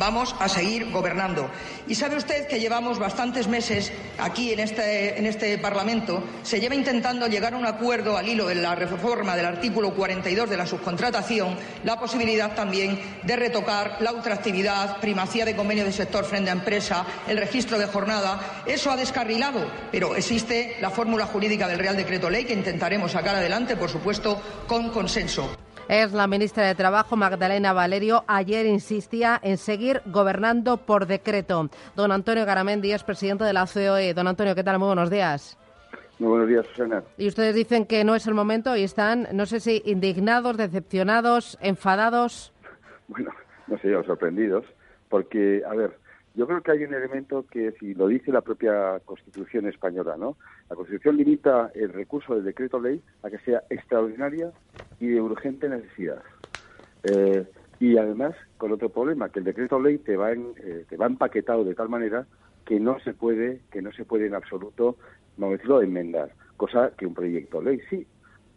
Vamos a seguir gobernando. Y sabe usted que llevamos bastantes meses aquí en este, en este Parlamento, se lleva intentando llegar a un acuerdo al hilo de la reforma del artículo 42 de la subcontratación, la posibilidad también de retocar la ultraactividad, primacía de convenio de sector frente a empresa, el registro de jornada. Eso ha descarrilado, pero existe la fórmula jurídica del Real Decreto Ley que intentaremos sacar adelante, por supuesto, con consenso. Es la ministra de Trabajo, Magdalena Valerio. Ayer insistía en seguir gobernando por decreto. Don Antonio Garamendi es presidente de la COE. Don Antonio, ¿qué tal? Muy buenos días. Muy buenos días, Susana. Y ustedes dicen que no es el momento y están, no sé si indignados, decepcionados, enfadados. Bueno, no sé yo, sorprendidos, porque, a ver, yo creo que hay un elemento que, si lo dice la propia Constitución española, ¿no? La Constitución limita el recurso del decreto ley a que sea extraordinaria y de urgente necesidad. Eh, y además, con otro problema, que el decreto ley te va, en, eh, te va empaquetado de tal manera que no se puede, que no se puede en absoluto, a decirlo, enmendar. Cosa que un proyecto ley sí.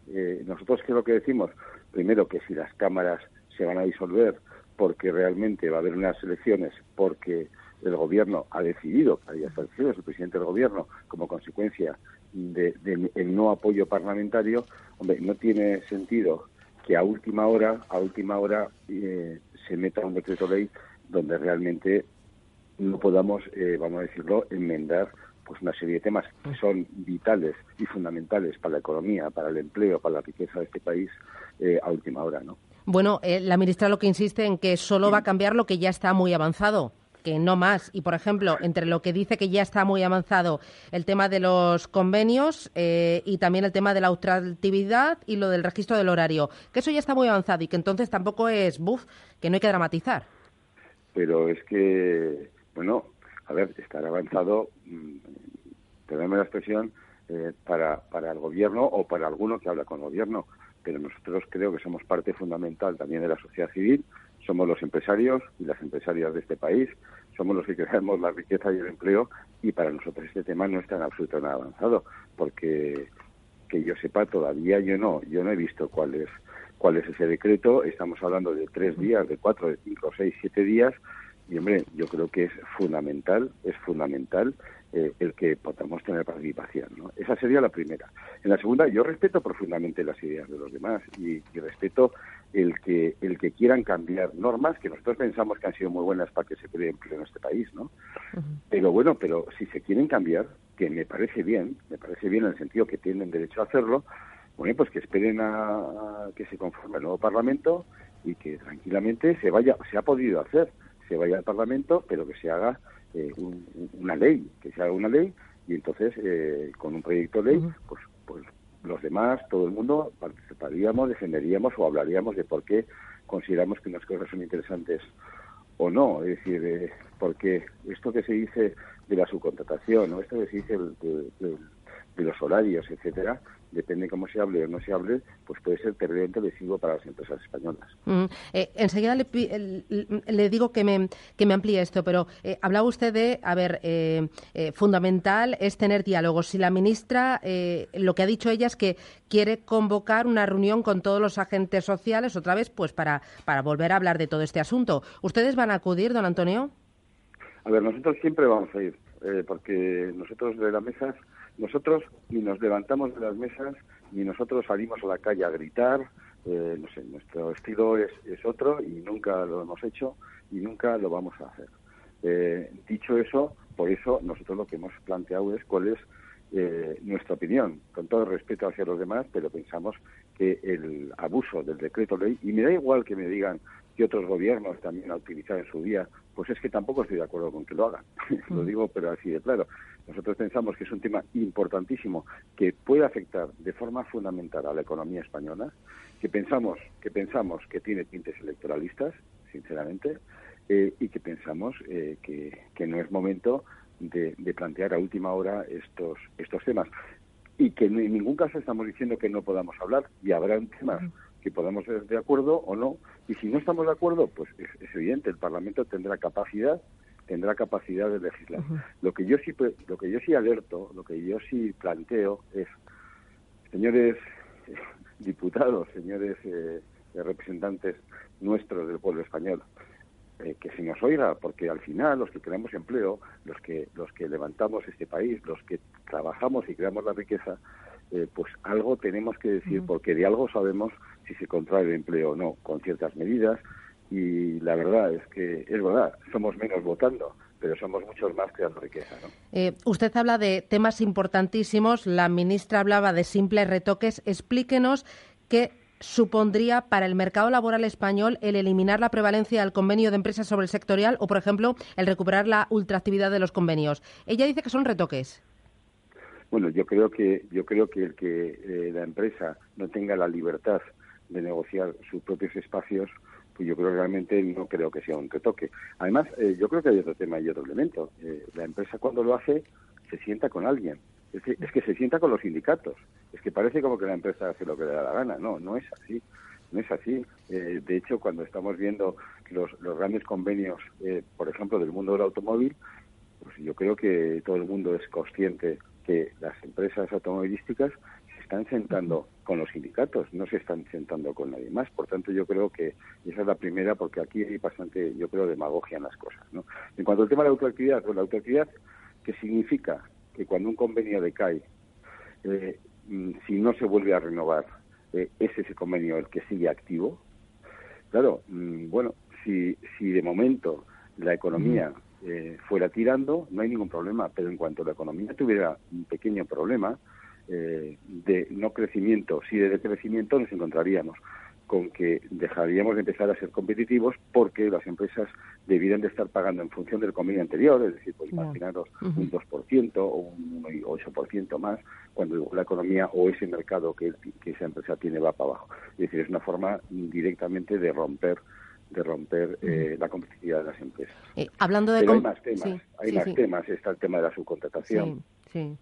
Eh, nosotros, ¿qué es lo que decimos? Primero, que si las cámaras se van a disolver porque realmente va a haber unas elecciones, porque el gobierno ha decidido, haya elecciones, el presidente del gobierno, como consecuencia del de, no apoyo parlamentario, hombre, no tiene sentido que a última hora, a última hora eh, se meta un decreto ley donde realmente no podamos, eh, vamos a decirlo, enmendar pues una serie de temas que son vitales y fundamentales para la economía, para el empleo, para la riqueza de este país eh, a última hora, ¿no? Bueno, la ministra lo que insiste en que solo va a cambiar lo que ya está muy avanzado que no más. Y, por ejemplo, entre lo que dice que ya está muy avanzado el tema de los convenios eh, y también el tema de la ultraactividad y lo del registro del horario, que eso ya está muy avanzado y que entonces tampoco es, buf, que no hay que dramatizar. Pero es que, bueno, a ver, estar avanzado, mm, perdóname la expresión, eh, para, para el gobierno o para alguno que habla con el gobierno, pero nosotros creo que somos parte fundamental también de la sociedad civil somos los empresarios y las empresarias de este país, somos los que creamos la riqueza y el empleo y para nosotros este tema no está en absoluto nada avanzado, porque que yo sepa todavía yo no, yo no he visto cuál es cuál es ese decreto, estamos hablando de tres días, de cuatro, de cinco, seis, siete días, y hombre, yo creo que es fundamental, es fundamental eh, el que podamos tener participación. ¿no? Esa sería la primera. En la segunda, yo respeto profundamente las ideas de los demás y, respeto el que el que quieran cambiar normas que nosotros pensamos que han sido muy buenas para que se cree empleo en este país, ¿no? Pero bueno, pero si se quieren cambiar, que me parece bien, me parece bien en el sentido que tienen derecho a hacerlo, bueno, pues que esperen a, que se conforme el nuevo Parlamento y que tranquilamente se vaya, se ha podido hacer, se vaya al Parlamento, pero que se haga eh, una ley, que se haga una ley y entonces eh, con un proyecto de ley, pues, pues los demás, todo el mundo participaríamos, defenderíamos o hablaríamos de por qué consideramos que unas cosas son interesantes o no. Es decir, eh, porque esto que se dice de la subcontratación, o esto que se dice de, de los horarios, etcétera, depende cómo se hable o no se hable, pues puede ser terriblemente lesivo para las empresas españolas. Mm, eh, enseguida le, digo que me, que me amplíe esto, pero eh, hablaba usted de, a ver, eh, fundamental es tener diálogo. Si la ministra, lo que ha dicho ella es que quiere convocar una reunión con todos los agentes sociales, otra vez, pues para, para volver a hablar de todo este asunto. ¿Ustedes van a acudir, don Antonio? A ver, nosotros siempre vamos a ir, porque nosotros de la mesa nosotros ni nos levantamos de las mesas, ni nosotros salimos a la calle a gritar, eh, no sé, nuestro estilo es, es, otro y nunca lo hemos hecho y nunca lo vamos a hacer. Eh, dicho eso, por eso nosotros lo que hemos planteado es cuál es eh, nuestra opinión, con todo el respeto hacia los demás, pero pensamos que el abuso del decreto ley, y me da igual que me digan que otros gobiernos también han utilizado en su día, pues es que tampoco estoy de acuerdo con que lo hagan. lo mm. digo, pero así de claro. Nosotros pensamos que es un tema importantísimo que puede afectar de forma fundamental a la economía española, que pensamos que pensamos que tiene tintes electoralistas, sinceramente, eh, y que pensamos eh, que, no es momento de, plantear a última hora estos estos temas y que en ningún caso estamos diciendo que no podamos hablar y habrá temas que podamos ser de acuerdo o no y si no estamos de acuerdo pues es, es evidente el Parlamento tendrá capacidad tendrá capacidad de legislar. Lo que yo sí lo que yo sí alerto, lo que yo sí planteo es señores diputados, señores eh, representantes nuestros del pueblo español, eh, que se nos oiga, porque al final los que creamos empleo, los que los que levantamos este país, los que trabajamos y creamos la riqueza, eh, pues algo tenemos que decir, porque de algo sabemos si se contrae el empleo o no, con ciertas medidas. Y la verdad es que es verdad, somos menos votando, pero somos muchos más creando riqueza. ¿no? Eh, usted habla de temas importantísimos, la ministra hablaba de simples retoques. Explíquenos qué supondría para el mercado laboral español el eliminar la prevalencia del convenio de empresas sobre el sectorial o, por ejemplo, el recuperar la ultraactividad de los convenios. Ella dice que son retoques. Bueno, yo creo que yo creo que el que eh, la empresa no tenga la libertad de negociar sus propios espacios, pues yo creo que realmente no creo que sea un retoque. Además, eh, yo creo que hay otro tema y otro elemento. Eh, la empresa cuando lo hace se sienta con alguien es que, se sienta con los sindicatos. Es que parece como que la empresa hace lo que le da la gana. No, no es así. No es así. Eh, de hecho, cuando estamos viendo los, grandes convenios, por ejemplo, del mundo del automóvil, pues yo creo que todo el mundo es consciente que las empresas automovilísticas se están sentando con los sindicatos, no se están sentando con nadie más. Por tanto, yo creo que esa es la primera, porque aquí hay bastante, yo creo, demagogia en las cosas. ¿no? En cuanto al tema de la autoactividad, pues la autoactividad, ¿qué significa? que cuando un convenio decae, eh, mm, si no se vuelve a renovar, eh, es ese convenio el que sigue activo. Claro, mm, bueno, si, si de momento la economía eh, fuera tirando, no hay ningún problema, pero en cuanto la economía tuviera un pequeño problema de no crecimiento, si de decrecimiento, nos encontraríamos con que dejaríamos de empezar a ser competitivos porque las empresas debieran de estar pagando en función del convenio anterior, es decir, pues imaginaros un 2% o un 8% más, cuando la economía o ese mercado que, que esa empresa tiene va para abajo. Es decir, es una forma directamente de romper de romper eh, la competitividad de las empresas. Eh, hablando de Pero hay más temas, hay más temas, está el tema de la subcontratación,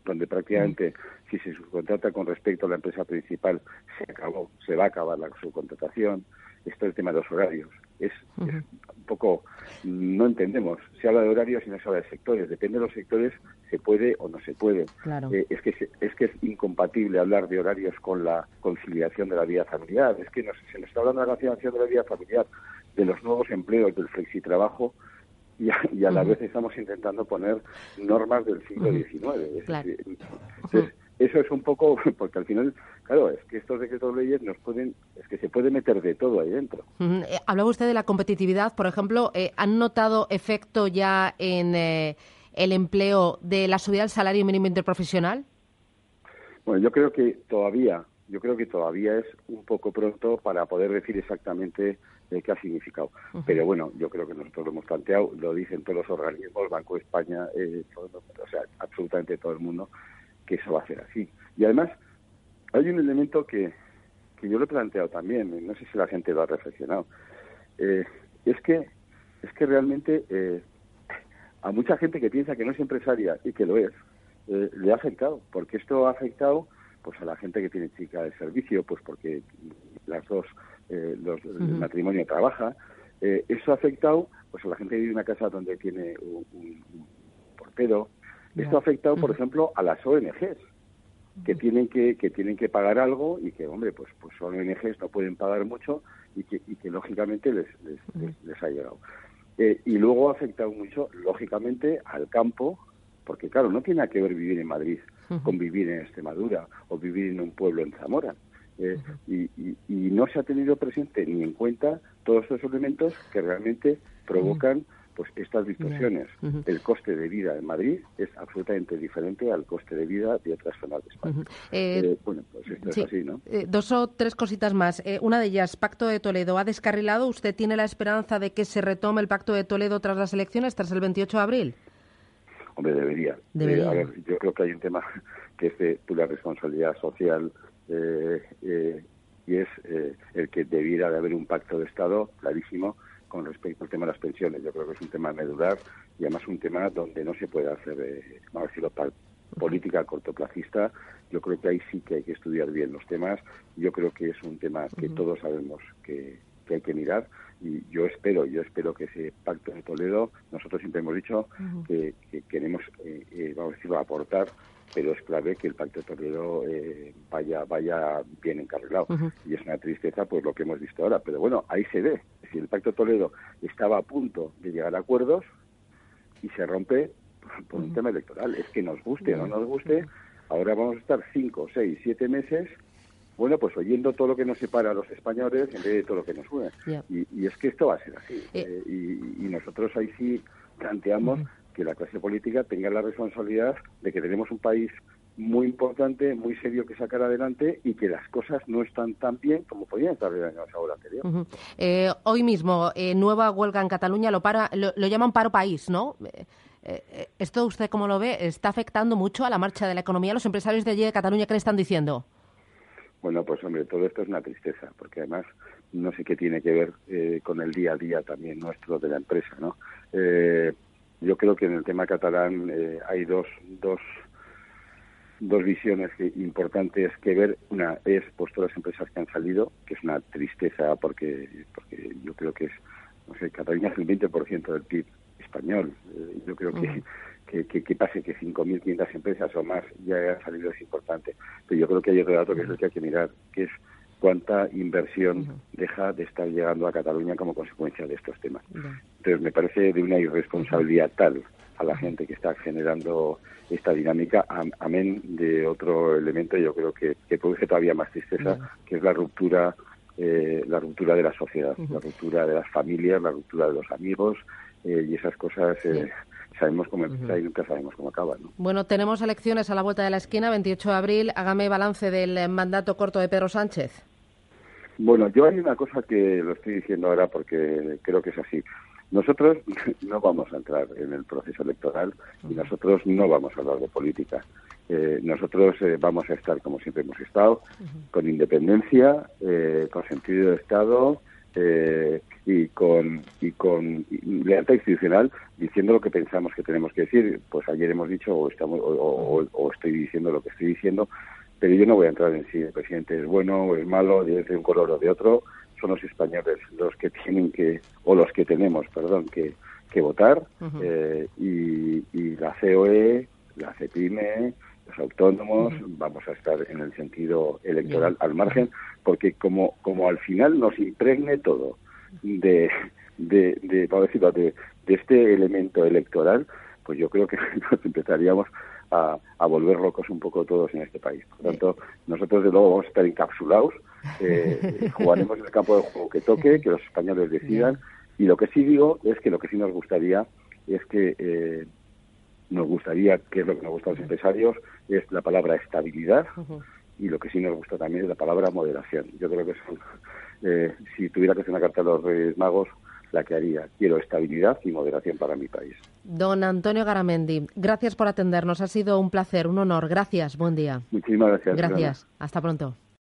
donde prácticamente si se subcontrata con respecto a la empresa principal se acabó, se va a acabar la subcontratación. Esto es el tema de los horarios. Es, un poco, no entendemos. Se habla de horarios y no se habla de sectores. Depende de los sectores, se puede o no se puede. Eh, es, que es que es incompatible hablar de horarios con la conciliación de la vida familiar. Es que se nos está hablando de la conciliación de la vida familiar, de los nuevos empleos, del flexitrabajo y a, la vez estamos intentando poner normas del siglo XIX. eso es un poco, porque al final, claro, es que estos decretos leyes nos pueden, es que se puede meter de todo ahí dentro. Eh, hablaba usted de la competitividad, por ejemplo, eh, ¿han notado efecto ya en eh, el empleo de la subida del salario mínimo interprofesional? Bueno, yo creo que todavía, yo creo que todavía es un poco pronto para poder decir exactamente qué ha significado. Pero bueno, yo creo que nosotros lo hemos planteado, lo dicen todos los organismos, Banco de España, eh, o sea, absolutamente todo el mundo, que eso va a ser así. Y además, hay un elemento que, que yo lo he planteado también, no sé si la gente lo ha reflexionado, eh, es que es que realmente eh, a mucha gente que piensa que no es empresaria y que lo es, le ha afectado, porque esto ha afectado pues a la gente que tiene chica de servicio, pues porque las dos eh, los, el matrimonio trabaja. Eh, eso ha afectado pues a la gente que vive en una casa donde tiene un, portero. Esto ha afectado, por ejemplo, a las ONGs que tienen que, que tienen que pagar algo y que hombre pues pues son ONGs no pueden pagar mucho y que, y que lógicamente les, les, ha llegado. Eh, y luego ha afectado mucho lógicamente al campo porque claro no tiene que ver vivir en Madrid con vivir en Extremadura o vivir en un pueblo en Zamora eh, y, no se ha tenido presente ni en cuenta todos estos elementos que realmente provocan pues estas distorsiones. El coste de vida en Madrid es absolutamente diferente al coste de vida de otras zonas de España. Eh, eh, bueno, pues esto es así, ¿no? dos o tres cositas más. una de ellas, Pacto de Toledo. ¿Ha descarrilado? ¿Usted tiene la esperanza de que se retome el Pacto de Toledo tras las elecciones, tras el 28 de abril? Hombre, debería. yo creo que hay un tema que es de la responsabilidad social eh, eh, y es eh, el que debiera de haber un pacto de Estado clarísimo con respecto al tema de las pensiones. Yo creo que es un tema medular y además un tema donde no se puede hacer, vamos a decirlo, política cortoplacista. Yo creo que ahí sí que hay que estudiar bien los temas. Yo creo que es un tema que todos sabemos que, que hay que mirar y yo espero, yo espero que ese pacto de Toledo, nosotros siempre hemos dicho que, queremos, eh, eh, vamos a decirlo, aportar, pero es clave que el pacto de Toledo eh, vaya vaya bien encarrilado. Y es una tristeza pues lo que hemos visto ahora, pero bueno, ahí se ve. Si el pacto Toledo estaba a punto de llegar a acuerdos y se rompe por un tema electoral, es que nos guste o no nos guste, ahora vamos a estar cinco, seis, siete meses bueno, pues oyendo todo lo que nos separa a los españoles en vez de todo lo que nos une. Y, es que esto va a ser así. Eh. Eh, y, nosotros ahí sí planteamos que la clase política tenga la responsabilidad de que tenemos un país muy importante, muy serio que sacar adelante y que las cosas no están tan bien como podían estar el año ahora anterior. Eh, hoy mismo, nueva huelga en Cataluña, lo, para, lo, llaman paro país, ¿no? ¿Esto usted cómo lo ve? ¿Está afectando mucho a la marcha de la economía? ¿Los empresarios de allí de Cataluña qué le están diciendo? Bueno, pues hombre, todo esto es una tristeza, porque además no sé qué tiene que ver eh, con el día a día también nuestro de la empresa, ¿no? Eh, yo creo que en el tema catalán eh, hay dos, dos, dos visiones importantes que ver. Una es pues todas las empresas que han salido, que es una tristeza porque, porque yo creo que es, no sé, Cataluña es el 20% del PIB español. yo creo que que, pase que 5.500 empresas o más ya hayan salido es importante. Pero yo creo que hay otro dato que es el que hay que mirar, que es cuánta inversión deja de estar llegando a Cataluña como consecuencia de estos temas. Entonces me parece de una irresponsabilidad tal a la gente que está generando esta dinámica, amén de otro elemento, yo creo que, que produce todavía más tristeza, que es la ruptura, eh, la ruptura de la sociedad, la ruptura de las familias, la ruptura de los amigos eh, y esas cosas. Eh, sabemos cómo empieza y nunca sabemos cómo acaba. ¿no? Bueno, tenemos elecciones a la vuelta de la esquina, 28 de abril. Hágame balance del mandato corto de Pedro Sánchez. Bueno, yo hay una cosa que lo estoy diciendo ahora porque creo que es así. Nosotros no vamos a entrar en el proceso electoral y nosotros no vamos a hablar de política. Eh, nosotros eh, vamos a estar como siempre hemos estado, con independencia, eh, con sentido de Estado, eh, y con y con lealtad institucional diciendo lo que pensamos que tenemos que decir pues ayer hemos dicho o estamos o, estoy diciendo lo que estoy diciendo pero yo no voy a entrar en si el presidente es bueno o es malo de un color o de otro son los españoles los que tienen que o los que tenemos perdón que, que votar eh, y, y la COE la CEPIME los autónomos, vamos a estar en el sentido electoral al margen, porque como, como al final nos impregne todo de, de, de, decirlo, de, de este elemento electoral, pues yo creo que nos empezaríamos a, a, volver locos un poco todos en este país. Por tanto, nosotros de luego vamos a estar encapsulados, eh, jugaremos en el campo de juego que toque, que los españoles decidan, y lo que sí digo es que lo que sí nos gustaría es que eh, nos gustaría, que es lo que nos gusta a los empresarios, es la palabra estabilidad. Y lo que sí nos gusta también es la palabra moderación. Yo creo que eh, si tuviera que hacer una carta a los Reyes Magos, la que haría. Quiero estabilidad y moderación para mi país. Don Antonio Garamendi, gracias por atendernos. Ha sido un placer, un honor. Gracias. Buen día. Muchísimas gracias. Gracias. Hasta pronto.